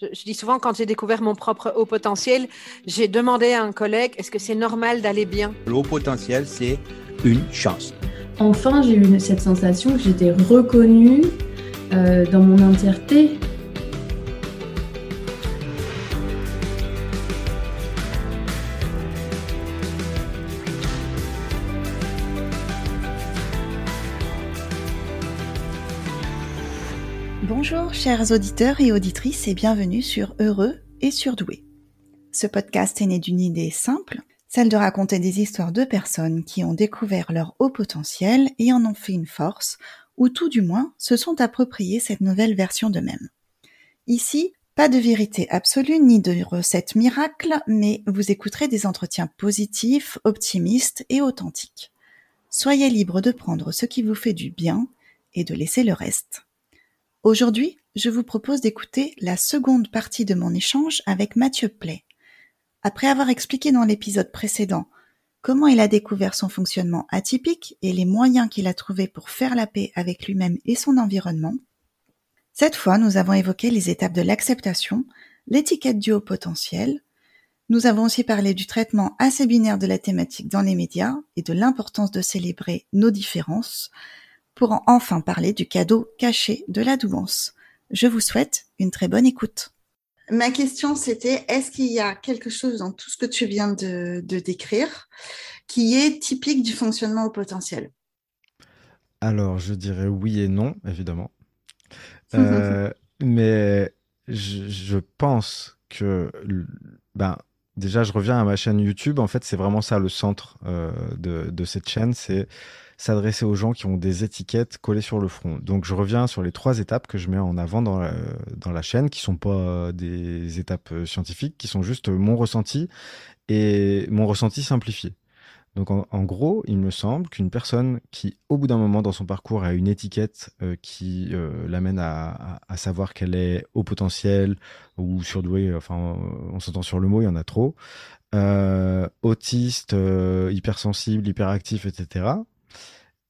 Je, dis souvent, quand j'ai découvert mon propre haut potentiel, j'ai demandé à un collègue, est-ce que c'est normal d'aller bien? Le haut potentiel, c'est une chance. Enfin, j'ai eu cette sensation que j'étais reconnue euh, dans mon entièreté. Chers auditeurs et auditrices et bienvenue sur Heureux et Surdoué. Ce podcast est né d'une idée simple, celle de raconter des histoires de personnes qui ont découvert leur haut potentiel et en ont fait une force, ou tout du moins se sont appropriés cette nouvelle version d'eux-mêmes. Ici, pas de vérité absolue ni de recette miracle, mais vous écouterez des entretiens positifs, optimistes et authentiques. Soyez libre de prendre ce qui vous fait du bien et de laisser le reste. Aujourd'hui, je vous propose d'écouter la seconde partie de mon échange avec Mathieu Play. Après avoir expliqué dans l'épisode précédent comment il a découvert son fonctionnement atypique et les moyens qu'il a trouvés pour faire la paix avec lui-même et son environnement, cette fois nous avons évoqué les étapes de l'acceptation, l'étiquette du haut potentiel, nous avons aussi parlé du traitement assez binaire de la thématique dans les médias et de l'importance de célébrer nos différences, pour enfin parler du cadeau caché de la douance. Je vous souhaite une très bonne écoute. Ma question, c'était est-ce qu'il y a quelque chose dans tout ce que tu viens de, décrire qui est typique du fonctionnement au potentiel? Alors, je dirais oui et non, évidemment. Euh, mais je, pense que, ben, déjà, je reviens à ma chaîne YouTube. En fait, c'est vraiment ça le centre euh, de, de, cette chaîne. C'est s'adresser aux gens qui ont des étiquettes collées sur le front. Donc je reviens sur les trois étapes que je mets en avant dans la, dans la chaîne, qui sont pas des étapes euh, scientifiques, qui sont juste mon ressenti et mon ressenti simplifié. Donc en, gros, il me semble qu'une personne qui, au bout d'un moment dans son parcours, a une étiquette euh, qui euh, l'amène à, savoir qu'elle est au potentiel ou surdouée, enfin on s'entend sur le mot, il y en a trop, autiste, hypersensible, hyperactif, etc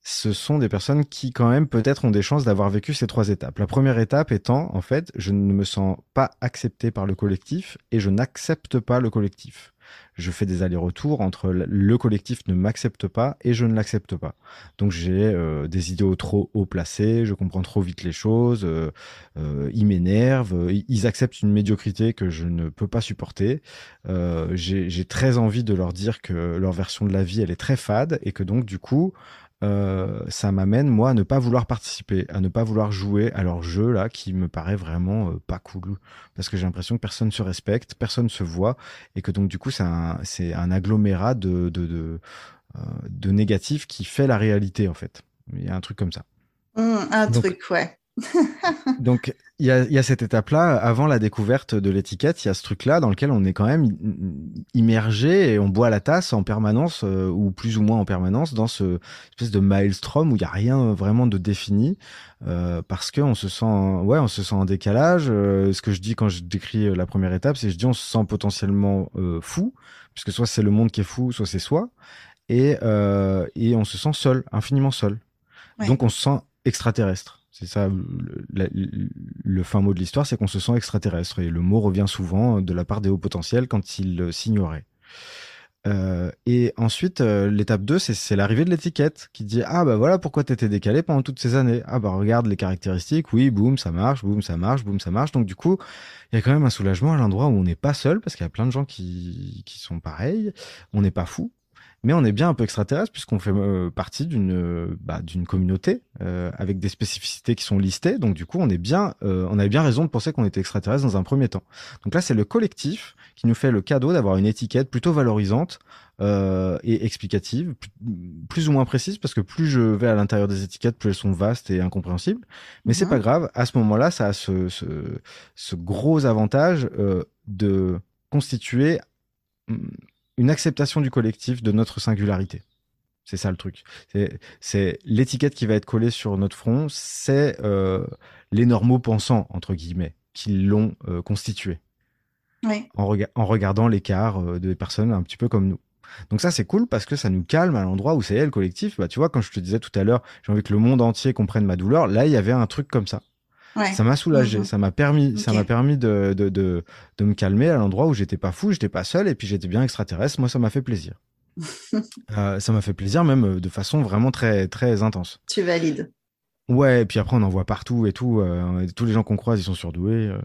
ce sont des personnes qui quand même peut-être ont des chances d'avoir vécu ces trois étapes. La première étape étant, en fait, je ne me sens pas accepté par le collectif et je n'accepte pas le collectif. Je fais des allers-retours entre le collectif ne m'accepte pas et je ne l'accepte pas. Donc j'ai euh, des idéaux trop haut placés, je comprends trop vite les choses, euh, euh, ils m'énervent, ils acceptent une médiocrité que je ne peux pas supporter. j'ai très envie de leur dire que leur version de la vie elle est très fade et que donc du coup euh, ça m'amène moi à ne pas vouloir participer, à ne pas vouloir jouer à leur jeu là qui me paraît vraiment euh, pas cool parce que j'ai l'impression que personne se respecte, personne se voit et que donc du coup c'est un c'est un agglomérat de de de, euh, de négatifs qui fait la réalité en fait. Il y a un truc comme ça. Mmh, un truc ouais. Donc, il y a, cette étape-là, avant la découverte de l'étiquette, il y a ce truc-là dans lequel on est quand même immergé et on boit la tasse en permanence, euh, ou plus ou moins en permanence, dans ce espèce de maelstrom où il n'y a rien vraiment de défini, euh, parce qu'on se sent, ouais, on se sent en décalage. Euh, ce que je dis quand je décris la première étape, c'est je dis on se sent potentiellement fou, puisque soit c'est le monde qui est fou, soit c'est soi, et, et on se sent seul, infiniment seul. Donc on se sent extraterrestre. C'est ça le, fin mot de l'histoire, c'est qu'on se sent extraterrestre. Et le mot revient souvent de la part des hauts potentiels quand ils s'ignoraient. Euh, et ensuite, euh, l'étape 2, c'est l'arrivée de l'étiquette qui dit Ah bah voilà pourquoi t'étais décalé pendant toutes ces années. Ah bah regarde les caractéristiques, oui, boum, ça marche, boum, ça marche, boum, ça marche. Donc du coup, il y a quand même un soulagement à l'endroit où on n'est pas seul parce qu'il y a plein de gens qui, qui sont pareils. On n'est pas fou mais on est bien un peu extraterrestre puisqu'on fait euh, partie d'une euh, bah, d'une communauté euh, avec des spécificités qui sont listées. Donc du coup, on est bien, on avait bien raison de penser qu'on était extraterrestre dans un premier temps. Donc là, c'est le collectif qui nous fait le cadeau d'avoir une étiquette plutôt valorisante et explicative, plus ou moins précise, parce que plus je vais à l'intérieur des étiquettes, plus elles sont vastes et incompréhensibles. Mais c'est pas grave. À ce moment-là, ça a ce, ce, ce gros avantage de constituer une acceptation du collectif de notre singularité. C'est ça le truc. C'est l'étiquette qui va être collée sur notre front, c'est euh, les normaux pensants, entre guillemets, qui l'ont euh, constitué. En, regardant l'écart euh, des personnes un petit peu comme nous. Donc ça c'est cool parce que ça nous calme à l'endroit où c'est le collectif. Bah tu vois quand je te disais tout à l'heure, j'ai envie que le monde entier comprenne ma douleur. Là il y avait un truc comme ça. Ça m'a soulagé, Mhm. ça m'a permis, ça m'a permis de, de, de, de me calmer à l'endroit où j'étais pas fou, j'étais pas seul et puis j'étais bien extraterrestre. Moi, ça m'a fait plaisir. Euh, ça m'a fait plaisir même euh, de façon vraiment très très intense. Tu valides. Ouais, et puis après on en voit partout et tout. euh, tous les gens qu'on croise, ils sont surdoués. euh,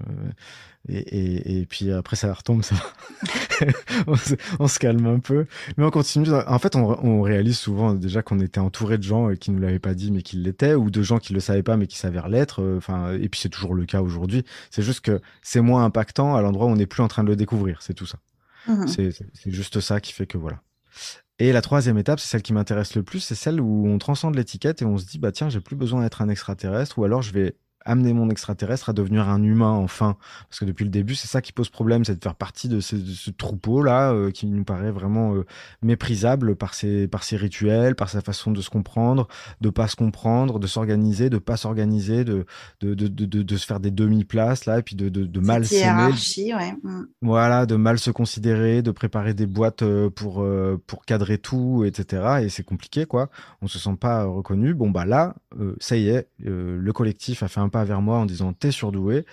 et, et, et puis après ça retombe, ça. on, se, on se calme un peu, mais on continue. En fait, on, on réalise souvent déjà qu'on était entouré de gens euh, qui nous l'avaient pas dit mais qui l'étaient, ou de gens qui le savaient pas mais qui s'avèrent l'être. euh, Enfin, et puis c'est toujours le cas aujourd'hui. C'est juste que c'est moins impactant à l'endroit où on n'est plus en train de le découvrir. C'est tout ça. Mhm. C'est c'est- c'est juste ça qui fait que voilà. Et la troisième étape, c'est celle qui m'intéresse le plus, c'est celle où on transcende l'étiquette et on se dit bah tiens, j'ai plus besoin d'être un extraterrestre ou alors je vais amener mon extraterrestre à devenir un humain enfin parce que depuis le début c'est ça qui pose problème c'est de faire partie de ce, de ce troupeau là euh, qui nous paraît vraiment euh, méprisable par ses par ses rituels par sa façon de se comprendre de pas se comprendre de s'organiser de pas s'organiser de de, de, de, de, se faire des demi-places là et puis de, de, mal s'aimer ouais. Mhm. voilà, de mal se considérer, de préparer des boîtes euh, pour euh, pour cadrer tout, etc. Et c'est compliqué, quoi. On se sent pas reconnu. Bon bah là, ça y est, le collectif a fait un pas vers moi en disant t'es surdoué.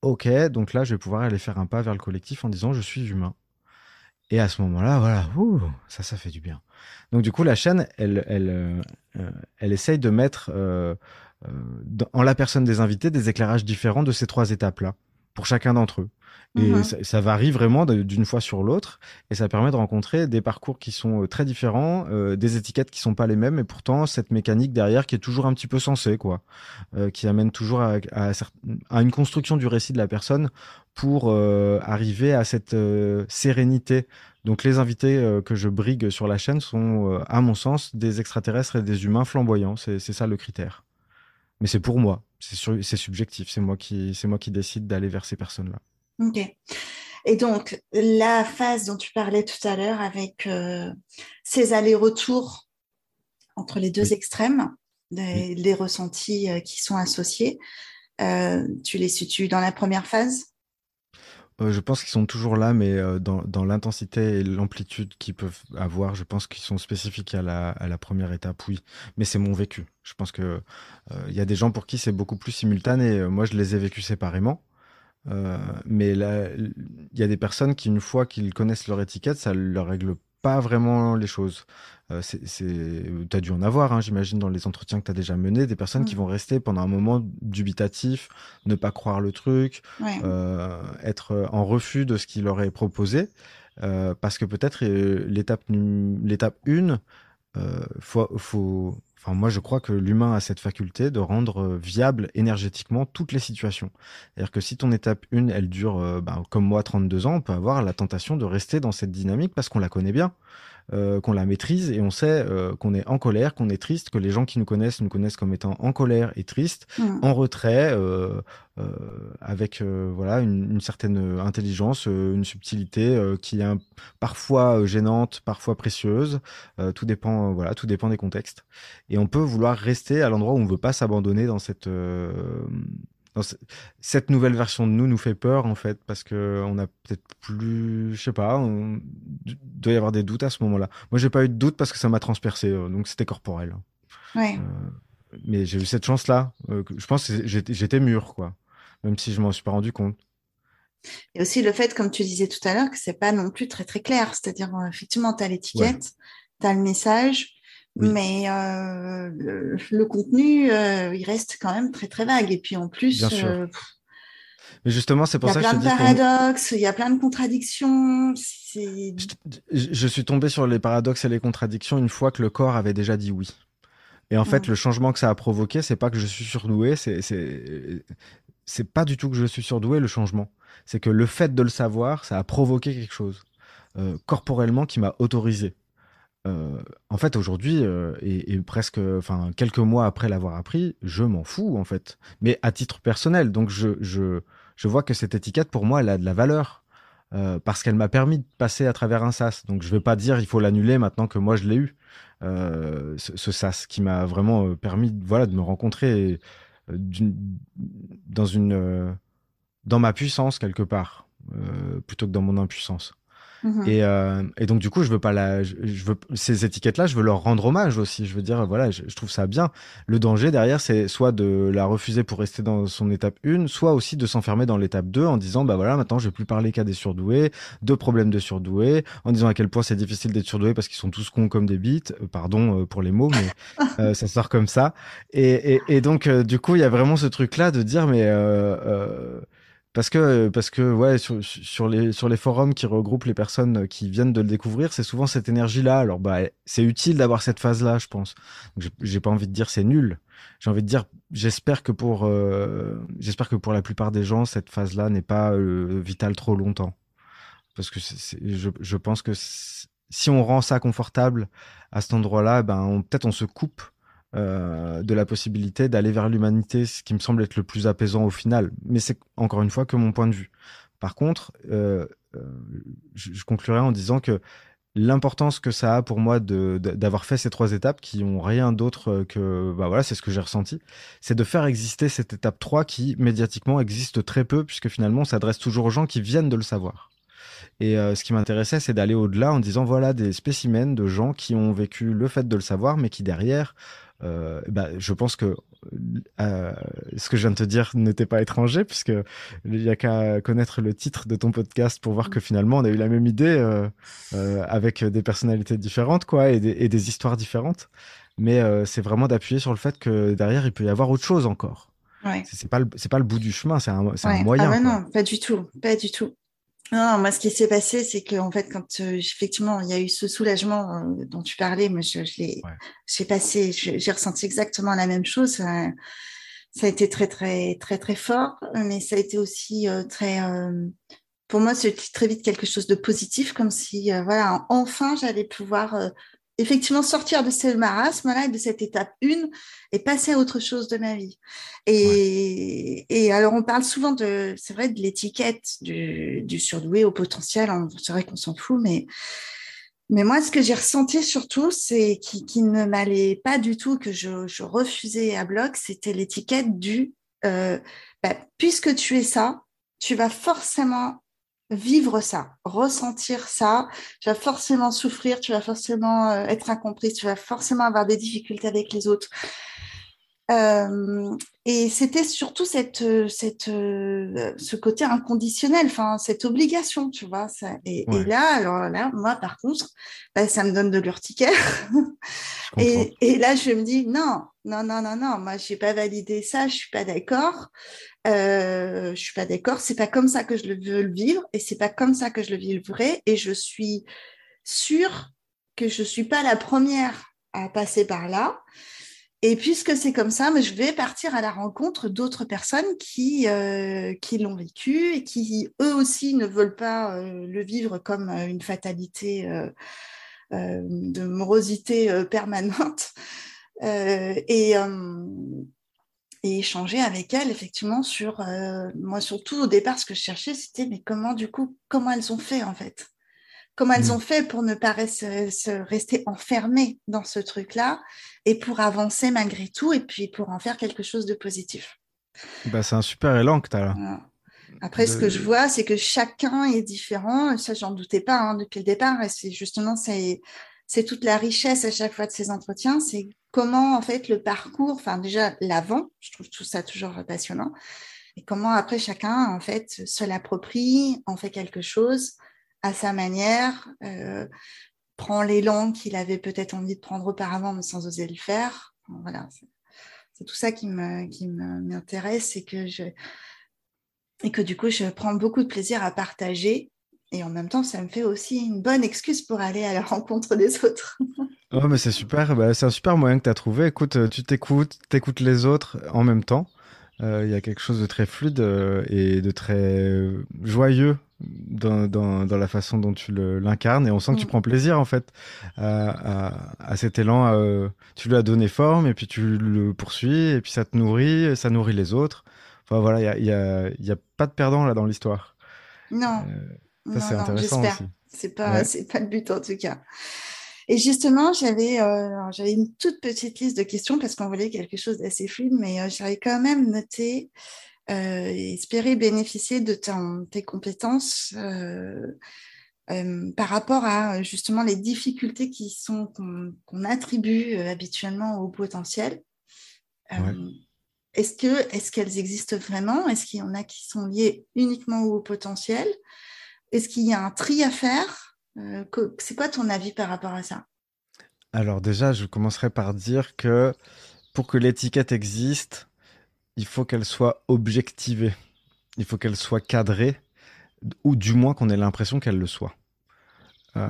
Ok, donc là je vais pouvoir aller faire un pas vers le collectif en disant je suis humain. Et à ce moment-là, voilà, ça, ça fait du bien. Donc du coup, la chaîne, elle, elle, euh, euh, elle essaye de mettre euh, en la personne des invités des éclairages différents de ces trois étapes-là pour chacun d'entre eux. Et Mhm. ça, ça varie vraiment d'une fois sur l'autre, et ça permet de rencontrer des parcours qui sont euh, très différents, euh, des étiquettes qui sont pas les mêmes, et pourtant cette mécanique derrière qui est toujours un petit peu sensée, quoi, euh, qui amène toujours à, à cer- à une construction du récit de la personne pour euh, arriver à cette sérénité. Donc les invités que je brigue sur la chaîne sont, à mon sens, des extraterrestres et des humains flamboyants. C'est ça le critère. Mais c'est pour moi, c'est subjectif. C'est moi qui, moi qui décide d'aller vers ces personnes-là. Ok. Et donc, la phase dont tu parlais tout à l'heure avec euh, ces allers-retours entre les deux Oui. extrêmes, les ressentis euh, qui sont associés, euh, tu les situes dans la première phase? Je pense qu'ils sont toujours là, mais dans, dans l'intensité et l'amplitude qu'ils peuvent avoir, je pense qu'ils sont spécifiques à la, à la première étape, oui. Mais c'est mon vécu. Je pense que euh, il y a des gens pour qui c'est beaucoup plus simultané. Moi, je les ai vécus séparément. Euh, mais là, il y a des personnes qui, une fois qu'ils connaissent leur étiquette, ça leur règle pas vraiment les choses. Euh. Tu as dû en avoir, hein, j'imagine, dans les entretiens que tu as déjà menés, des personnes qui vont rester pendant un moment dubitatif, ne pas croire le truc, Ouais. euh, être en refus de ce qui leur est proposé, euh, parce que peut-être l'étape l'étape 1, euh, faut, faut, enfin moi je crois que l'humain a cette faculté de rendre euh, viable énergétiquement toutes les situations. C'est-à-dire que si ton étape 1, elle dure, euh, ben, comme moi, 32 ans, on peut avoir la tentation de rester dans cette dynamique parce qu'on la connaît bien. Euh, qu'on la maîtrise et on sait euh, qu'on est en colère, qu'on est triste, que les gens qui nous connaissent nous connaissent comme étant en colère et triste, Mm. en retrait, euh, euh, avec euh, voilà une, une certaine intelligence, euh, une subtilité euh, qui est un- parfois gênante, parfois précieuse. Euh, tout dépend, voilà, tout dépend des contextes. Et on peut vouloir rester à l'endroit où on veut pas s'abandonner dans cette cette nouvelle version de nous nous fait peur en fait parce que on a peut-être plus, je sais pas, on il doit y avoir des doutes à ce moment-là. Moi, j'ai pas eu de doute parce que ça m'a transpercé, euh, donc c'était corporel. Ouais. Euh, mais j'ai eu cette chance-là. euh, je pense que j'étais mûr, quoi. Même si je m'en suis pas rendu compte. Et aussi le fait, comme tu disais tout à l'heure, que c'est pas non plus très très clair. C'est-à-dire, effectivement, tu as l'étiquette, tu as le message, Oui. mais euh, le, le contenu, euh, il reste quand même très très vague. Et puis en plus, Bien sûr. euh, Mais justement, c'est il pour y a ça que je plein te de dis qu'on- paradoxes, il y a plein de contradictions. Je, je suis tombé sur les paradoxes et les contradictions une fois que le corps avait déjà dit oui. Et en fait, le changement que ça a provoqué, c'est pas que je suis surdoué, c'est pas du tout que je suis surdoué le changement. C'est que le fait de le savoir, ça a provoqué quelque chose corporellement qui m'a autorisé. Euh, en fait, aujourd'hui, euh, et, presque, enfin, quelques mois après l'avoir appris, je m'en fous, en fait. Mais à titre personnel. Donc, je, je, je vois que cette étiquette, pour moi, elle a de la valeur. euh, parce qu'elle m'a permis de passer à travers un sas. Donc, je vais pas dire il faut l'annuler maintenant que moi, je l'ai eu. Ce, sas qui m'a vraiment permis, voilà, de me rencontrer dans une, dans ma puissance quelque part, plutôt que dans mon impuissance. Mhm. Et, euh, et, donc du coup, je veux pas la, je, veux ces étiquettes-là, je veux leur rendre hommage aussi. Je veux dire, voilà, je, trouve ça bien. Le danger derrière, c'est soit de la refuser pour rester dans son étape 1, soit aussi de s'enfermer dans l'étape 2 en disant, bah voilà, maintenant je vais plus parler qu'à des surdoués, de problèmes de surdoués, en disant à quel point c'est difficile d'être surdoué parce qu'ils sont tous cons comme des bites. Euh, pardon euh, pour les mots, mais euh, ça sort comme ça. Et, et, et donc du coup, il y a vraiment ce truc-là de dire, mais parce que parce que ouais sur, sur les sur les forums qui regroupent les personnes qui viennent de le découvrir, c'est souvent cette énergie là. Alors bah c'est utile d'avoir cette phase là, je pense. J'ai pas envie de dire c'est nul. J'ai envie de dire j'espère que pour euh, j'espère que pour la plupart des gens cette phase là n'est pas euh, vitale trop longtemps. Parce que je, je pense que si on rend ça confortable à cet endroit-là, ben peut-être on se coupe euh, de la possibilité d'aller vers l'humanité, ce qui me semble être le plus apaisant au final. Mais c'est encore une fois que mon point de vue. Par contre, euh, euh je, conclurai en disant que l'importance que ça a pour moi d'avoir fait ces trois étapes qui ont rien d'autre que bah voilà c'est ce que j'ai ressenti c'est de faire exister cette étape 3 qui médiatiquement existe très peu puisque finalement on s'adresse toujours aux gens qui viennent de le savoir et ce qui m'intéressait, c'est d'aller au-delà en disant voilà des spécimens de gens qui ont vécu le fait de le savoir, mais qui derrière euh, bah, je pense que euh, ce que je viens de te dire n'était pas étranger, puisque il y a qu'à connaître le titre de ton podcast pour voir que finalement on a eu la même idée euh, euh avec des personnalités différentes, quoi, et des, et des histoires différentes. Mais c'est vraiment d'appuyer sur le fait que derrière il peut y avoir autre chose encore. Ouais. C'est pas le c'est pas le bout du chemin, c'est un, c'est un moyen. Ah non, pas du tout, pas du tout. Non, moi, ce qui s'est passé, c'est que en fait, quand euh, effectivement il y a eu ce soulagement euh, dont tu parlais, moi, je, je l'ai, j'ai passé, j'ai ressenti exactement la même chose. Ça, ça, a été très, très, très, très fort, mais ça a été aussi euh, très, pour moi, c'est très vite quelque chose de positif, comme si, voilà, enfin, j'allais pouvoir effectivement sortir de ce marasme-là, de cette étape 1 et passer à autre chose de ma vie. Et, et alors, on parle souvent de, c'est vrai, de l'étiquette du, du, surdoué au potentiel. C'est vrai qu'on s'en fout, mais, mais moi, ce que j'ai ressenti surtout, c'est qui, qui ne m'allait pas du tout, que je, je refusais à bloc, c'était l'étiquette du, euh, bah, puisque tu es ça, tu vas forcément vivre ça, ressentir ça, tu vas forcément souffrir, tu vas forcément euh, être incomprise, tu vas forcément avoir des difficultés avec les autres. Euh, et c'était surtout cette, cette, euh, ce côté inconditionnel, enfin cette obligation, tu vois. Ça. Et, et, là, alors là, moi par contre, bah, ça me donne de l'urticaire. et, et, là, je me dis non, non, non, non, non, moi j'ai pas validé ça, je suis pas d'accord. Euh, je suis pas d'accord. C'est pas comme ça que je veux le vivre et c'est pas comme ça que je le vivrai. Et je suis sûre que je suis pas la première à passer par là. Et puisque c'est comme ça, je vais partir à la rencontre d'autres personnes qui, euh, qui l'ont vécu et qui, eux aussi, ne veulent pas euh, le vivre comme euh, une fatalité de morosité permanente. et, et échanger avec elles, effectivement, sur... moi, surtout, au départ, ce que je cherchais, c'était, mais comment, du coup, comment elles ont fait, en fait? Comment elles mmh. ont fait pour ne pas se, rester enfermées dans ce truc-là et pour avancer malgré tout et puis pour en faire quelque chose de positif? Bah, c'est un super élan que tu as là. Après, ce que je vois, c'est que chacun est différent. Ça, j'en doutais pas hein, depuis le départ. Et c'est justement, c'est, c'est toute la richesse à chaque fois de ces entretiens. C'est comment, en fait, le parcours, enfin, déjà, l'avant, je trouve tout ça toujours passionnant. Et comment, après, chacun, en fait, se l'approprie, en fait quelque chose à sa manière, euh, prend l'élan qu'il avait peut-être envie de prendre auparavant, mais sans oser le faire. Voilà, c'est tout ça qui me qui m'intéresse et que je et que du coup je prends beaucoup de plaisir à partager. Et en même temps, ça me fait aussi une bonne excuse pour aller à la rencontre des autres. oh, mais c'est super, bah, c'est un super moyen que tu as trouvé. Écoute, euh, tu t'écoutes, t'écoutes les autres en même temps. Euh, il y a quelque chose de très fluide euh, et de très joyeux dans, dans, dans, la façon dont tu l'incarnes et on sent que tu mm. prends plaisir en fait à, à, à cet élan. Tu lui as donné forme et puis tu le poursuis et puis ça te nourrit, ça nourrit les autres. Enfin voilà, il y a, y, a, y a, pas de perdant là dans l'histoire. Non. Ça c'est intéressant aussi. C'est pas, c'est pas le but en tout cas. Et justement, j'avais euh, j'avais une toute petite liste de questions parce qu'on voulait quelque chose d'assez fluide, mais euh, j'avais quand même noté euh, et espérer bénéficier de tes compétences par rapport à justement les difficultés qui sont qu'on attribue habituellement au potentiel. Est-ce que est-ce qu'elles existent vraiment? Est-ce qu'il y en a qui sont liées uniquement au potentiel? Est-ce qu'il y a un tri à faire? C'est quoi ton avis par rapport à ça? Alors déjà, je commencerai par dire que pour que l'étiquette existe, il faut qu'elle soit objectivée. Il faut qu'elle soit cadrée, ou du moins qu'on ait l'impression qu'elle le soit. Euh,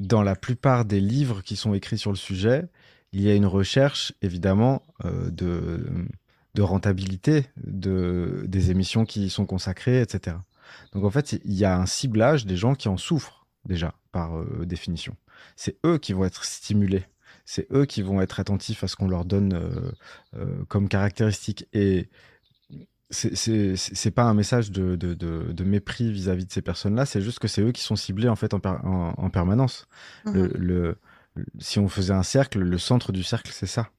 dans la plupart des livres qui sont écrits sur le sujet, il y a une recherche, évidemment, euh, de, rentabilité de, des émissions qui y sont consacrées, etc. Donc en fait, il y a un ciblage des gens qui en souffrent déjà, par euh, définition. C'est eux qui vont être stimulés c'est eux qui vont être attentifs à ce qu'on leur donne euh, euh, comme caractéristique. Et c'est pas un message de, mépris vis-à-vis de ces personnes-là, c'est juste que c'est eux qui sont ciblés en fait en, permanence. Le, mhm. si on faisait un cercle, le centre du cercle, c'est ça.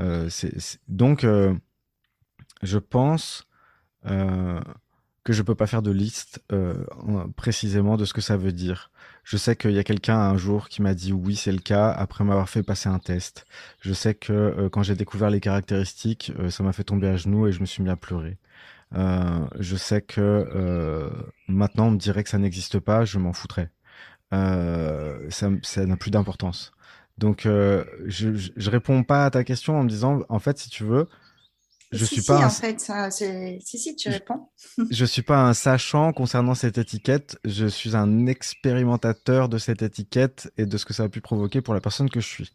Euh, donc, je pense que je peux pas faire de liste précisément de ce que ça veut dire. Je sais qu'il y a quelqu'un un jour qui m'a dit oui, c'est le cas, après m'avoir fait passer un test. Je sais que euh, quand j'ai découvert les caractéristiques, euh, ça m'a fait tomber à genoux et je me suis mis à pleurer. Euh, je sais que maintenant on me dirait que ça n'existe pas, je m'en foutrais. ça n'a plus d'importance. Donc je, je, je réponds pas à ta question en me disant en fait si tu veux, je si, suis pas. en fait, ça, si, si, tu réponds. je suis pas un sachant concernant cette étiquette. Je suis un expérimentateur de cette étiquette et de ce que ça a pu provoquer pour la personne que je suis.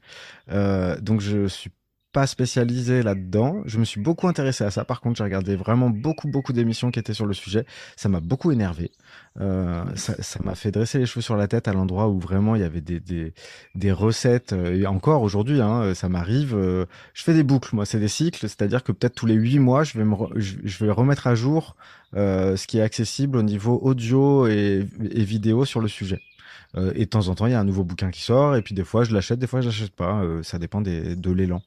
Euh, donc, je suis pas spécialisé là-dedans. Je me suis beaucoup intéressé à ça. Par contre, j'ai regardé vraiment beaucoup, beaucoup d'émissions qui étaient sur le sujet. Ça m'a beaucoup énervé. Euh, ça m'a fait dresser les cheveux sur la tête à l'endroit où vraiment il y avait des, des, des recettes. Euh, et encore aujourd'hui, hein, ça m'arrive. Euh, je fais des boucles, moi, c'est des cycles. C'est-à-dire que peut-être tous les huit mois, je vais, me je vais remettre à jour euh, ce qui est accessible au niveau audio et, vidéo sur le sujet. Euh, et de temps en temps, il y a un nouveau bouquin qui sort, et puis des fois, je l'achète, des fois, je l'achète pas. Euh, ça dépend des, de l'élan.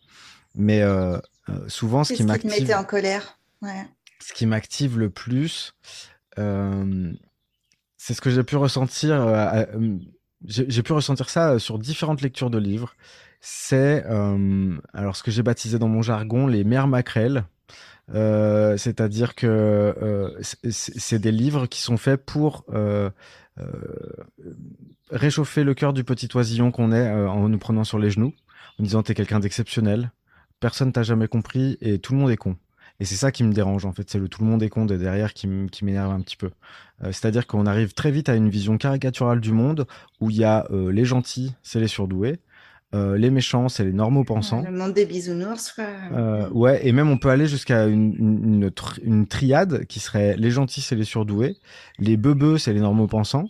Mais euh, euh, souvent, ce qui m'active. Ce qui te mettait en colère? Ouais. Ce qui m'active le plus, euh, c'est ce que j'ai pu ressentir. j'ai pu ressentir ça sur différentes lectures de livres. C'est alors ce que j'ai baptisé dans mon jargon les mères maquerelles. Euh, c'est-à-dire que euh, c'est des livres qui sont faits pour euh, réchauffer le cœur du petit oisillon qu'on est en nous prenant sur les genoux, en disant t'es quelqu'un d'exceptionnel, personne t'a jamais compris et tout le monde est con. Et c'est ça qui me dérange en fait, c'est le tout le monde est con de derrière qui m'énerve un petit peu. Euh, c'est-à-dire qu'on arrive très vite à une vision caricaturale du monde où il y a euh, les gentils, c'est les surdoués, euh, les méchants, c'est les normaux pensants. le monde des bisounours. ouais, et même on peut aller jusqu'à une, une, une, triade qui serait les gentils, c'est les surdoués, les beubeux, c'est les normaux pensants,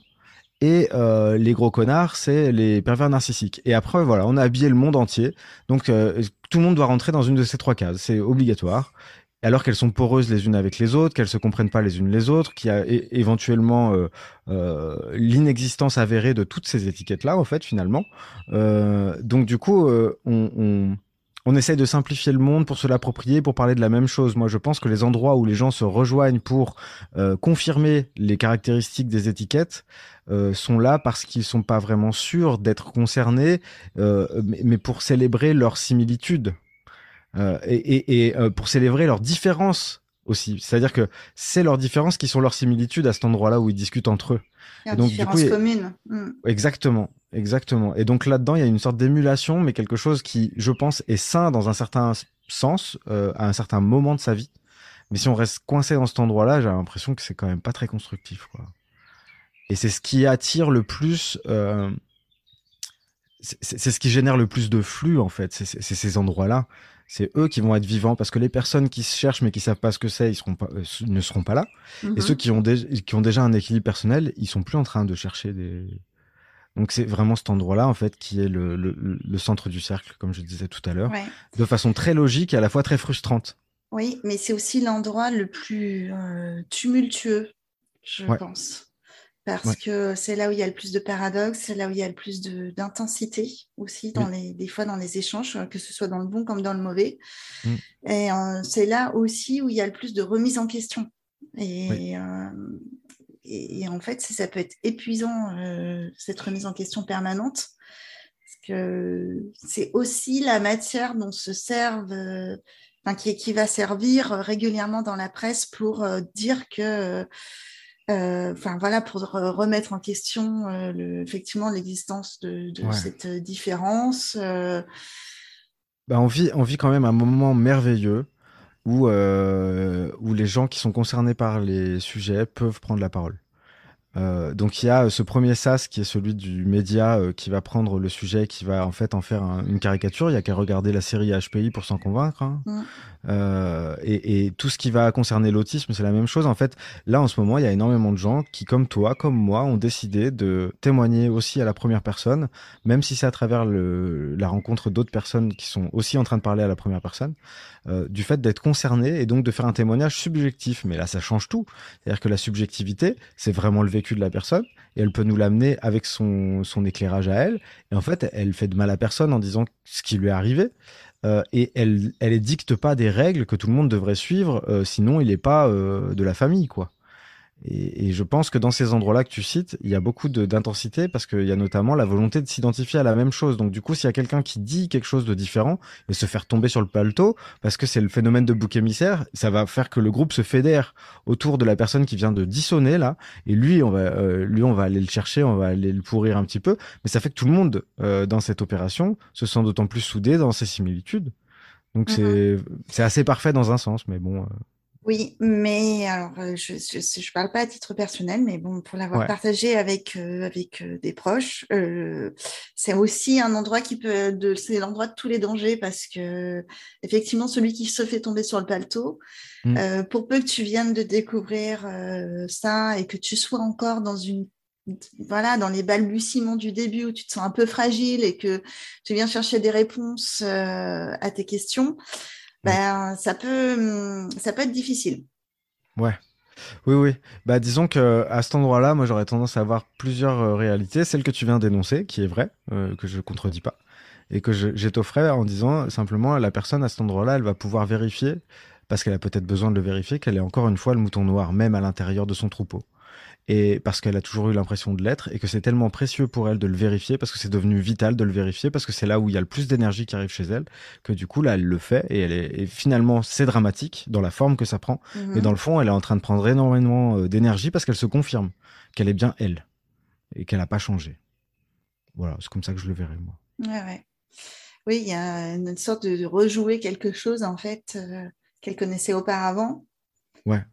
et euh, les gros connards, c'est les pervers narcissiques. Et après, voilà, on a habillé le monde entier. Donc, euh, tout le monde doit rentrer dans une de ces trois cases. C'est obligatoire. Alors qu'elles sont poreuses les unes avec les autres, qu'elles se comprennent pas les unes les autres, qu'il y a éventuellement euh, l'inexistence avérée de toutes ces étiquettes-là, en fait, finalement. donc, du coup, on on essaye de simplifier le monde pour se l'approprier, pour parler de la même chose. Moi, je pense que les endroits où les gens se rejoignent pour euh, confirmer les caractéristiques des étiquettes euh, sont là parce qu'ils sont pas vraiment sûrs d'être concernés, euh, mais, pour célébrer leur similitude et, pour célébrer leur différence aussi. C'est-à-dire que c'est leurs différences qui sont leurs similitudes à cet endroit-là où ils discutent entre eux. Donc, du coup, hmm. Exactement, exactement. Et donc là-dedans, il y a une sorte d'émulation, mais quelque chose qui, je pense, est sain dans un certain sens, euh, à un certain moment de sa vie. Mais si on reste coincé dans cet endroit-là, j'ai l'impression que c'est quand même pas très constructif, quoi. Et c'est ce qui attire le plus. Euh, c'est ce qui génère le plus de flux, en fait. C'est ces endroits-là c'est eux qui vont être vivants parce que les personnes qui se cherchent mais qui savent pas ce que c'est, ils seront pas, euh, ne seront pas là. Et mhm. ceux qui ont, qui ont déjà un équilibre personnel, ils sont plus en train de chercher des. Donc c'est vraiment cet endroit-là en fait qui est le, le, centre du cercle, comme je disais tout à l'heure, de façon très logique et à la fois très frustrante. Oui, mais c'est aussi l'endroit le plus euh, tumultueux, je pense parce que c'est là où il y a le plus de paradoxes, c'est là où il y a le plus d'intensité aussi, dans les, des fois dans les échanges, que ce soit dans le bon comme dans le mauvais. Mm. Et euh, c'est là aussi où il y a le plus de remise en question. Et euh, et, en fait, ça peut être épuisant, cette remise en question permanente. Parce que c'est aussi la matière dont se servent, qui, qui, va servir régulièrement dans la presse pour dire que euh, enfin voilà, pour remettre en question euh, le, effectivement l'existence de, cette différence. Euh. Bah, on, vit, on vit quand même un moment merveilleux où, où les gens qui sont concernés par les sujets peuvent prendre la parole. Euh, donc il y a ce premier sas qui est celui du média euh, qui va prendre le sujet, qui va en fait en faire une caricature. Il y a qu'à regarder la série HPI pour s'en convaincre. Hein. Mm. Euh, et, et, tout ce qui va concerner l'autisme, c'est la même chose. En fait, là en ce moment, il y a énormément de gens qui, comme toi, comme moi, ont décidé de témoigner aussi à la première personne, même si c'est à travers le, la rencontre d'autres personnes qui sont aussi en train de parler à la première personne, euh, du fait d'être concerné et donc de faire un témoignage subjectif. Mais là, ça change tout. C'est-à-dire que la subjectivité, c'est vraiment le vécu de la personne et elle peut nous l'amener avec son, son éclairage à elle. Et en fait, elle fait de mal à personne en disant ce qui lui est arrivé. Euh, et elle, elle dicte pas des règles que tout le monde devrait suivre, euh, sinon il n'est pas euh, de la famille, quoi. Et, je pense que dans ces endroits-là que tu cites, il y a beaucoup d'intensité parce qu'il y a notamment la volonté de s'identifier à la même chose. Donc du coup, s'il y a quelqu'un qui dit quelque chose de différent et se faire tomber sur le paletot, parce que c'est le phénomène de bouc émissaire, ça va faire que le groupe se fédère autour de la personne qui vient de dissonner là. Et lui, on va, euh, lui, on va aller le chercher, on va aller le pourrir un petit peu. Mais ça fait que tout le monde euh, dans cette opération se sent d'autant plus soudé dans ses similitudes. Donc mm-hmm. c'est assez parfait dans un sens, mais bon. Euh, oui, mais alors je ne parle pas à titre personnel, mais bon, pour l'avoir partagé avec, euh, avec euh, des proches, c'est aussi un endroit qui peut, de, c'est l'endroit de tous les dangers parce que effectivement, celui qui se fait tomber sur le paletot, mmh. pour peu que tu viennes de découvrir ça et que tu sois encore dans une voilà, dans les balbutiements du début où tu te sens un peu fragile et que tu viens chercher des réponses à tes questions, ben, ça, peut, ça peut être difficile. Ouais. Oui, oui. Bah, disons que à cet endroit-là, moi, j'aurais tendance à avoir plusieurs euh, réalités. Celle que tu viens d'énoncer, qui est vraie, euh, que je contredis pas, et que j'étofferais en disant simplement la personne à cet endroit-là, elle va pouvoir vérifier, parce qu'elle a peut-être besoin de le vérifier, qu'elle est encore une fois le mouton noir, même à l'intérieur de son troupeau et parce qu'elle a toujours eu l'impression de l'être et que c'est tellement précieux pour elle de le vérifier parce que c'est devenu vital de le vérifier parce que c'est là où il y a le plus d'énergie qui arrive chez elle que du coup là elle le fait et elle est finalement c'est dramatique dans la forme que ça prend. Mais mhm. dans le fond elle est en train de prendre énormément euh, d'énergie parce qu'elle se confirme qu'elle est bien elle et qu'elle n'a pas changé. Voilà c'est comme ça que je le verrai moi. Ouais, ouais. oui il y a une sorte de rejouer quelque chose en fait euh, qu'elle connaissait auparavant. Ouais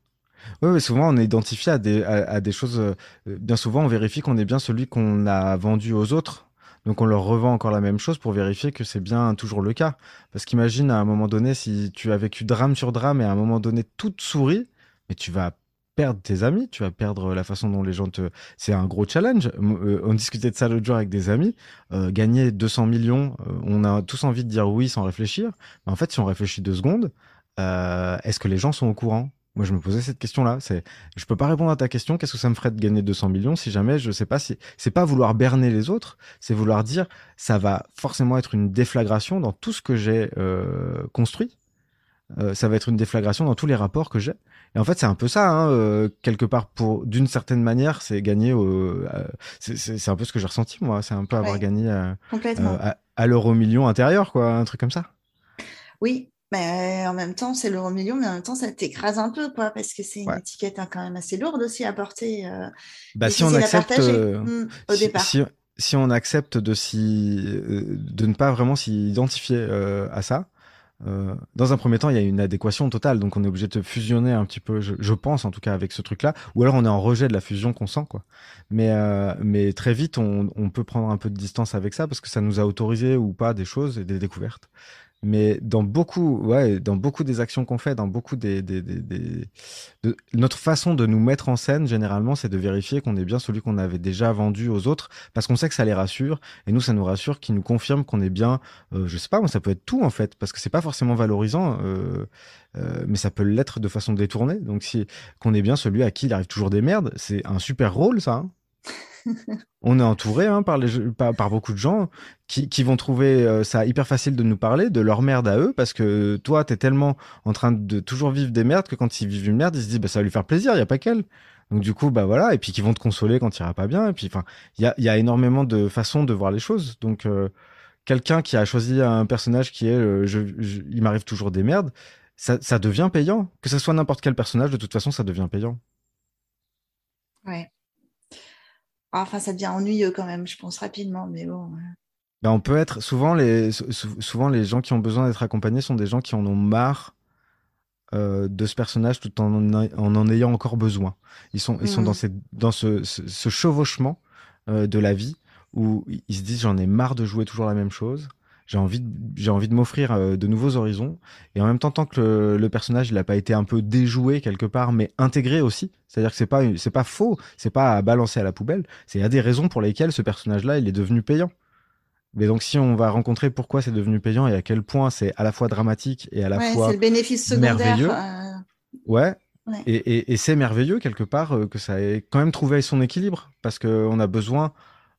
oui, souvent on est identifié à des, à, des choses. Euh, bien souvent, on vérifie qu'on est bien celui qu'on a vendu aux autres. Donc on leur revend encore la même chose pour vérifier que c'est bien toujours le cas. Parce qu'imagine à un moment donné, si tu as vécu drame sur drame et à un moment donné tout sourit, mais tu vas perdre tes amis, tu vas perdre la façon dont les gens te... C'est un gros challenge. Euh, on discutait de ça l'autre jour avec des amis. Euh, gagner 200 millions, on a tous envie de dire oui sans réfléchir. Mais en fait, si on réfléchit deux secondes, est-ce que les gens sont au courant? Moi, je me posais cette question-là. C'est, je peux pas répondre à ta question. Qu'est-ce que ça me ferait de gagner 200 millions si jamais je sais pas si c'est pas vouloir berner les autres, c'est vouloir dire ça va forcément être une déflagration dans tout ce que j'ai euh, construit. Euh, ça va être une déflagration dans tous les rapports que j'ai. Et en fait, c'est un peu ça, hein, euh, quelque part. Pour d'une certaine manière, c'est gagner. Au, c'est un peu ce que j'ai ressenti moi. C'est un peu avoir gagné à, à, à l'euro million intérieur, quoi, un truc comme ça. Oui, mais en même temps, c'est l'euro million, mais en même temps, ça t'écrase un peu, quoi, parce que c'est une étiquette hein, quand même assez lourde aussi à porter. Euh, bah, si on accepte, euh, mmh, au si, départ. Si, on accepte de, euh, de ne pas vraiment s'identifier à ça, dans un premier temps, il y a une adéquation totale, donc on est obligé de fusionner un petit peu, je, pense en tout cas avec ce truc-là, ou alors on est en rejet de la fusion qu'on sent, quoi. Mais, mais très vite, on, on, peut prendre un peu de distance avec ça parce que ça nous a autorisé ou pas des choses et des découvertes. Mais dans beaucoup, ouais, dans beaucoup des actions qu'on fait, dans beaucoup des, des, des, des de, notre façon de nous mettre en scène, généralement, c'est de vérifier qu'on est bien celui qu'on avait déjà vendu aux autres, parce qu'on sait que ça les rassure, et nous, ça nous rassure, qu'ils nous confirment qu'on est bien, euh, je sais pas, moi, ça peut être tout en fait, parce que c'est pas forcément valorisant, euh, euh, mais ça peut l'être de façon détournée. Donc, si qu'on est bien celui à qui il arrive toujours des merdes, c'est un super rôle, ça. Hein on est entouré hein, par, les, par, beaucoup de gens qui, qui vont trouver euh, ça hyper facile de nous parler de leur merde à eux parce que toi, tu es tellement en train de toujours vivre des merdes que quand ils vivent une merde, ils se disent bah, ça va lui faire plaisir, il n'y a pas qu'elle. Donc du coup, bah voilà, et puis qui vont te consoler quand tu iras pas bien. Et puis, enfin, il y a, y a, énormément de façons de voir les choses. Donc euh, quelqu'un qui a choisi un personnage qui est, euh, je, il m'arrive toujours des merdes, ça, ça devient payant. Que ce soit n'importe quel personnage, de toute façon, ça devient payant. Ouais. Enfin, ça devient ennuyeux quand même, je pense rapidement, mais bon. Bah, on peut être souvent les souvent les gens qui ont besoin d'être accompagnés sont des gens qui en ont marre euh, de ce personnage tout en en, en ayant encore besoin. Ils sont, ils sont dans, ces, dans ce, ce, chevauchement euh, de la vie où ils se disent j'en ai marre de jouer toujours la même chose. J'ai envie, j'ai envie de m'offrir euh, de nouveaux horizons. Et en même temps, tant que le, personnage, il n'a pas été un peu déjoué quelque part, mais intégré aussi. C'est-à-dire que c'est pas, c'est pas faux, c'est pas à balancer à la poubelle. C'est il y a des raisons pour lesquelles ce personnage-là, il est devenu payant. Mais donc, si on va rencontrer pourquoi c'est devenu payant et à quel point c'est à la fois dramatique et à la fois c'est le bénéfice secondaire, merveilleux. Euh, ouais. Et, et, et c'est merveilleux quelque part euh, que ça ait quand même trouvé son équilibre parce qu'on a besoin,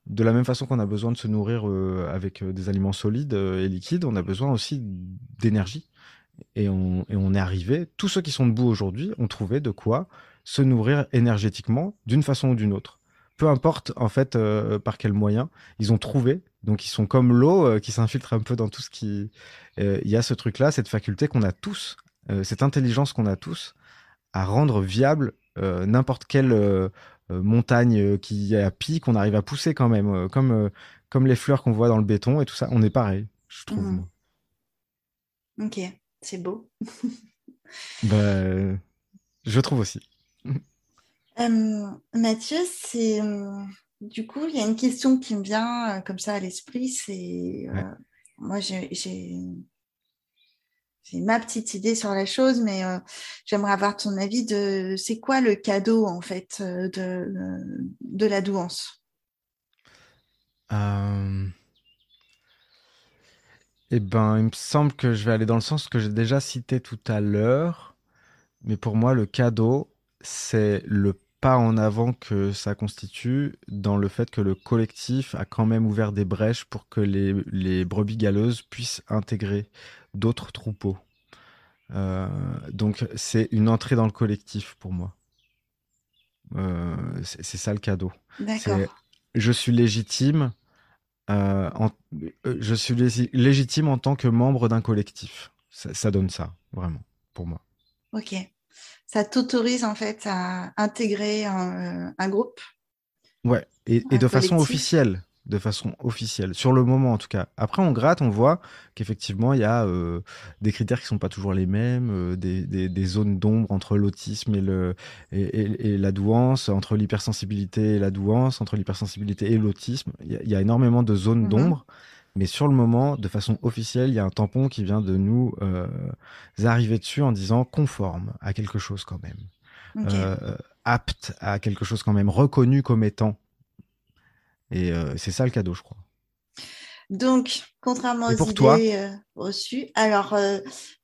de la même façon qu'on a besoin de se nourrir euh, avec des aliments solides et liquides, on a besoin aussi d'énergie. Et on, est arrivé, tous ceux qui sont debout aujourd'hui ont trouvé de quoi se nourrir énergétiquement d'une façon ou d'une autre peu importe en fait par quel moyen, ils ont trouvé donc ils sont comme l'eau euh, qui s'infiltre un peu dans tout ce qui... Euh, il y a ce truc-là, cette faculté qu'on a tous, euh, cette intelligence qu'on a tous à rendre viable n'importe quelle montagne qui a pic qu'on arrive à pousser quand même, comme, comme les fleurs qu'on voit dans le béton et tout ça. On est pareil, je trouve. Mmh. Ok, c'est beau. bah, je trouve aussi. Mathieu, c'est du coup, il y a une question qui me vient euh, comme ça à l'esprit, c'est euh, moi j'ai ma petite idée sur la chose, mais euh, j'aimerais avoir ton avis de c'est quoi le cadeau en fait de, de la douance? Eh ben, il me semble que je vais aller dans le sens que j'ai déjà cité tout à l'heure, mais pour moi le cadeau c'est le pas en avant que ça constitue dans le fait que le collectif a quand même ouvert des brèches pour que les brebis galeuses puissent intégrer d'autres troupeaux. Euh, donc c'est une entrée dans le collectif pour moi. Euh, c'est ça le cadeau. Je suis légitime. Euh, en, je suis légitime en tant que membre d'un collectif. Ça, ça donne ça, vraiment, pour moi. Ok ça t'autorise en fait à intégrer un, groupe? Ouais, et, de façon officielle. De façon officielle, sur le moment en tout cas. Après, on gratte, on voit qu'effectivement, il y a euh, des critères qui sont pas toujours les mêmes, euh, des, zones d'ombre entre l'autisme et, le, et, la douance, entre l'hypersensibilité et la douance, entre l'hypersensibilité et l'autisme. Il y, a énormément de zones mm-hmm. d'ombre. Mais sur le moment, de façon officielle, il y a un tampon qui vient de nous euh, arriver dessus en disant conforme à quelque chose quand même. Apte à quelque chose quand même, reconnu comme étant. Et euh, c'est ça le cadeau, je crois. Donc, contrairement aux idées reçues, alors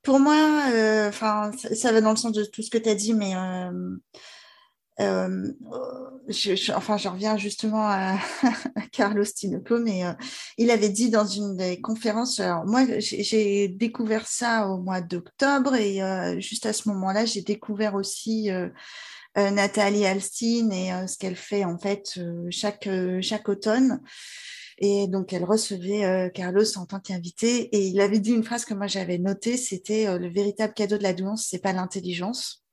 pour moi, enfin, ça, va dans le sens de tout ce que tu as dit, mais euh, je, enfin, je reviens justement à, Carlos Tinoco, mais euh, il avait dit dans une des conférences, alors moi j'ai découvert ça au mois d'octobre et euh, juste à ce moment-là, j'ai découvert aussi Nathalie Alstine et ce qu'elle fait en fait chaque, chaque automne. Et donc, elle recevait Carlos en tant qu'invité. Et il avait dit une phrase que moi j'avais notée, c'était le véritable cadeau de la douance, c'est pas l'intelligence,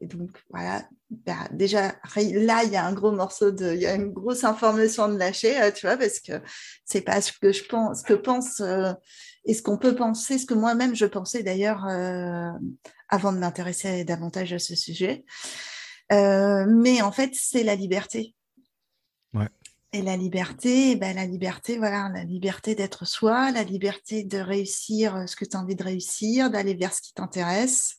et donc, voilà, bah, déjà, là, il y a un gros morceau de, il y a une grosse information de lâcher, euh, tu vois, parce que c'est pas ce que je pense, ce que pense euh, et ce qu'on peut penser, ce que moi-même je pensais d'ailleurs euh, avant de m'intéresser davantage à ce sujet. mais en fait, c'est la liberté. Ouais. Et la liberté, ben, la liberté, voilà, la liberté d'être soi, la liberté de réussir ce que tu as envie de réussir, d'aller vers ce qui t'intéresse.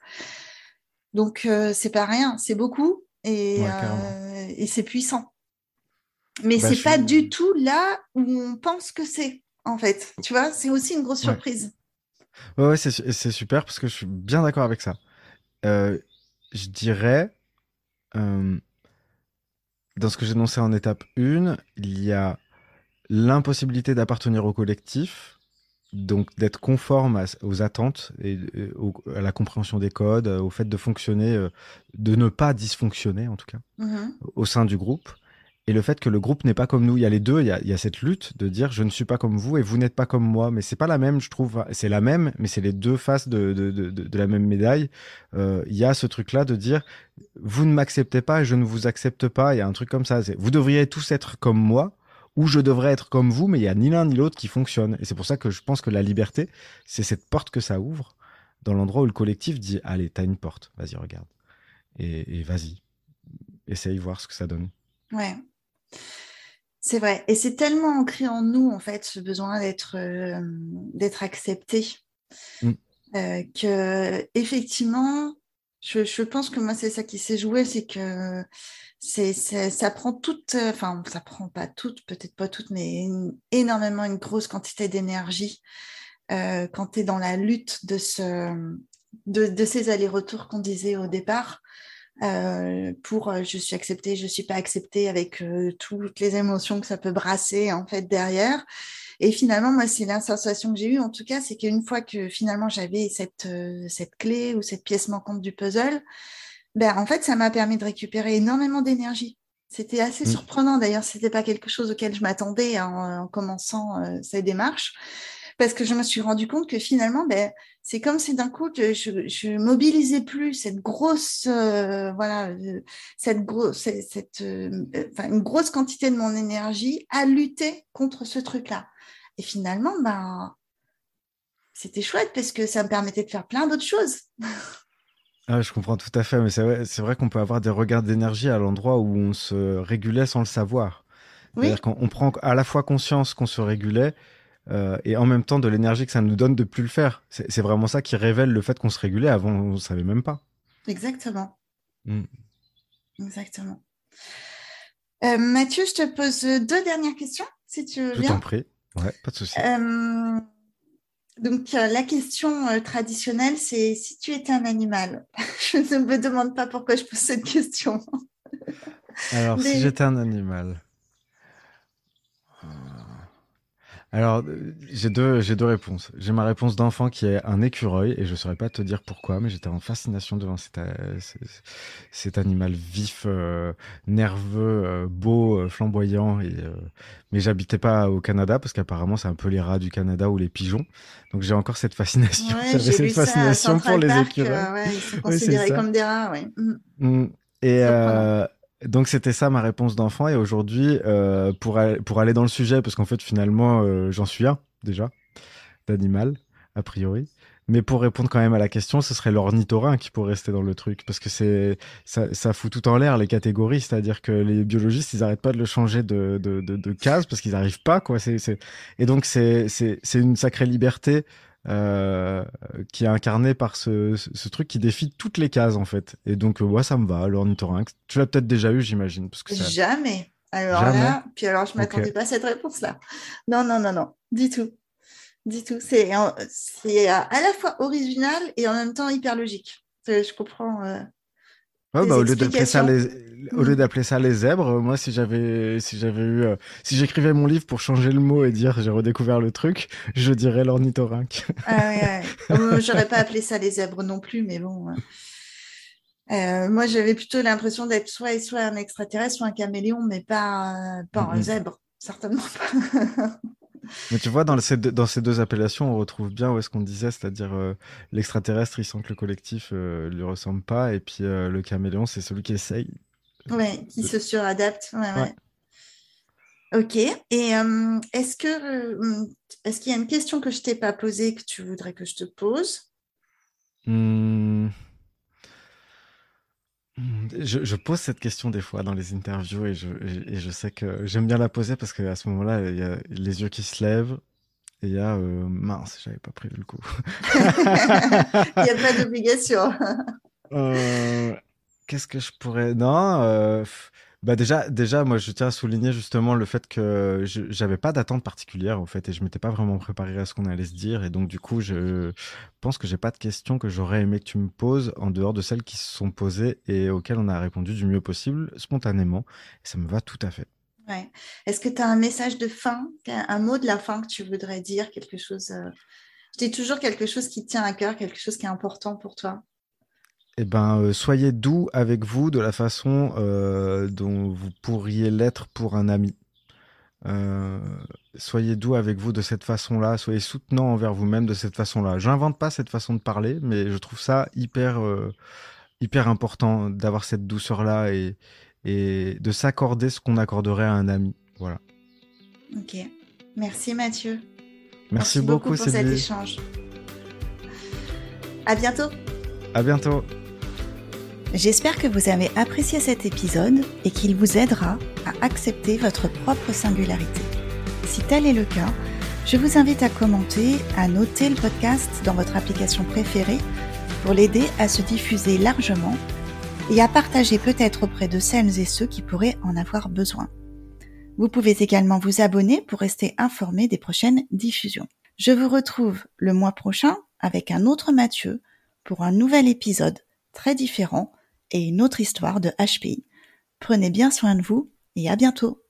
Donc, euh, c'est pas rien, c'est beaucoup et, euh, et c'est puissant. Mais bah, c'est pas du tout là où on pense que c'est, en fait. Tu vois, c'est aussi une grosse surprise. Ouais, ouais c'est super parce que je suis bien d'accord avec ça. Euh, je dirais, dans ce que j'ai annoncé en étape 1, il y a l'impossibilité d'appartenir au collectif donc d'être conforme aux attentes et, à la compréhension des codes, au fait de fonctionner, de ne pas dysfonctionner en tout cas, mm-hmm. au sein du groupe et le fait que le groupe n'est pas comme nous. Il y a les deux, il y a, cette lutte de dire je ne suis pas comme vous et vous n'êtes pas comme moi. Mais c'est pas la même, je trouve. C'est la même, mais c'est les deux faces de, de, de, de la même médaille. Euh, il y a ce truc-là de dire vous ne m'acceptez pas et je ne vous accepte pas. Il y a un truc comme ça. Vous devriez tous être comme moi ou je devrais être comme vous, mais il y a ni l'un ni l'autre qui fonctionne. Et c'est pour ça que je pense que la liberté, c'est cette porte que ça ouvre dans l'endroit où le collectif dit allez, t'as une porte, vas-y, regarde. Et, et vas-y, essaye voir ce que ça donne. Ouais, c'est vrai. Et c'est tellement ancré en nous, en fait, ce besoin d'être euh, d'être accepté, mm. euh, que effectivement, je, pense que moi, c'est ça qui s'est joué, c'est que ça prend toute, enfin, ça prend pas toute, peut-être pas toute, mais énormément une grosse quantité d'énergie euh, quand tu es dans la lutte de, ce, de, de ces allers-retours qu'on disait au départ. Euh, pour euh, je suis acceptée, je suis pas acceptée avec euh, toutes les émotions que ça peut brasser en fait derrière. Et finalement, moi, c'est la sensation que j'ai eue, en tout cas, c'est qu'une fois que finalement j'avais cette, cette clé ou cette pièce manquante du puzzle, ben, en fait, ça m'a permis de récupérer énormément d'énergie. C'était assez mmh. surprenant d'ailleurs, c'était pas quelque chose auquel je m'attendais en, en, commençant cette démarche parce que je me suis rendu compte que finalement, ben, c'est comme si d'un coup, je, je mobilisais plus cette grosse, euh, voilà, euh, cette grosse, cette, euh, enfin, une grosse quantité de mon énergie à lutter contre ce truc-là. Et finalement, ben, c'était chouette parce que ça me permettait de faire plein d'autres choses. Ah, je comprends tout à fait, mais c'est vrai, vrai qu'on peut avoir des regards d'énergie à l'endroit où on se régulait sans le savoir. Oui. C'est-à-dire qu'on prend à la fois conscience qu'on se régulait euh, et en même temps de l'énergie que ça nous donne de plus le faire. C'est vraiment ça qui révèle le fait qu'on se régulait avant, on ne savait même pas. Exactement. Mm. Exactement. Euh, Mathieu, je te pose deux dernières questions, si tu veux je bien. Je t'en prie, ouais, pas de souci. Euh, donc, la question traditionnelle, c'est si tu étais un animal. je ne me demande pas pourquoi je pose cette question. Alors, si j'étais un animal. Alors, j'ai deux, j'ai deux réponses. J'ai ma réponse d'enfant qui est un écureuil, et je ne saurais pas te dire pourquoi, mais j'étais en fascination devant cet, euh, cet animal vif, euh, nerveux, euh, beau, flamboyant. Et, mais j'habitais pas au Canada, parce qu'apparemment, c'est un peu les rats du Canada ou les pigeons. Donc, j'ai encore cette fascination. Ouais, cette fascination pour les écureuils. ouais, ils sont considérés comme des rats, oui. Mm. Et, donc c'était ça ma réponse d'enfant. Et aujourd'hui euh, pour, pour aller dans le sujet parce qu'en fait finalement euh, j'en suis un déjà d'animal a priori. Mais pour répondre quand même à la question ce serait l'ornithorynque qui pourrait rester dans le truc parce que c'est ça, ça, fout tout en l'air les catégories. C'est-à-dire que les biologistes ils arrêtent pas de le changer de, de, de, de case parce qu'ils n'arrivent pas quoi. C'est et donc c'est c'est une sacrée liberté euh, qui est incarné par ce, ce, truc qui défie toutes les cases en fait. Et donc, euh, ça me va, l'ornithorynque. Tu l'as peut-être déjà eu, j'imagine. Parce que Jamais. Alors là, puis alors je m'attendais pas à cette réponse-là. Non, non, non, non, du tout. Du tout. C'est à la fois original et en même temps hyper logique. Je comprends. Euh, bah, au lieu d'appeler ça les, au lieu d'appeler ça les zèbres, moi, si j'avais, si j'avais eu, euh, si j'écrivais mon livre pour changer le mot et dire j'ai redécouvert le truc, je dirais l'ornithorynque. Ah ouais, ouais. J'aurais pas appelé ça les zèbres non plus, mais bon. Euh, moi, j'avais plutôt l'impression d'être soit, soit un extraterrestre, soit un caméléon, mais pas, pas un zèbre, certainement pas. Mais tu vois, dans ces, deux, dans ces deux appellations, on retrouve bien où est-ce qu'on disait, c'est-à-dire euh, l'extraterrestre, il sent que le collectif euh, lui ressemble pas, et puis euh, le caméléon, c'est celui qui essaye. Ouais, qui se suradapte. Ouais, ouais. Ok. Et est-ce que est-ce qu'il y a une question que je t'ai pas posée que tu voudrais que je te pose? Mmh. Je, pose cette question des fois dans les interviews et je, et je sais que j'aime bien la poser parce qu'à ce moment-là, il y a les yeux qui se lèvent et il y a euh, mince, j'avais pas prévu le coup. Il n'y a pas d'obligation. Euh, qu'est-ce que je pourrais. Non, euh, bah déjà, déjà, moi, je tiens à souligner justement le fait que j'avais pas d'attente particulière en fait, et je m'étais pas vraiment préparé à ce qu'on allait se dire, et donc du coup, je pense que j'ai pas de questions que j'aurais aimé que tu me poses en dehors de celles qui se sont posées et auxquelles on a répondu du mieux possible, spontanément, et ça me va tout à fait. Ouais. Est-ce que tu as un message de fin, un mot de la fin que tu voudrais dire, quelque chose euh... Je dis toujours quelque chose qui tient à cœur, quelque chose qui est important pour toi. Eh ben, euh, soyez doux avec vous de la façon euh, dont vous pourriez l'être pour un ami. Euh, soyez doux avec vous de cette façon-là, soyez soutenant envers vous-même de cette façon-là. J'invente pas cette façon de parler, mais je trouve ça hyper, hyper important d'avoir cette douceur-là et, et de s'accorder ce qu'on accorderait à un ami. Voilà. Ok. Merci Mathieu. Merci, beaucoup, pour cet échange. À bientôt. À bientôt. J'espère que vous avez apprécié cet épisode et qu'il vous aidera à accepter votre propre singularité. Si tel est le cas, je vous invite à commenter, à noter le podcast dans votre application préférée pour l'aider à se diffuser largement et à partager peut-être auprès de celles et ceux qui pourraient en avoir besoin. Vous pouvez également vous abonner pour rester informé des prochaines diffusions. Je vous retrouve le mois prochain avec un autre Mathieu pour un nouvel épisode très différent et une autre histoire de HPI. Prenez bien soin de vous et à bientôt.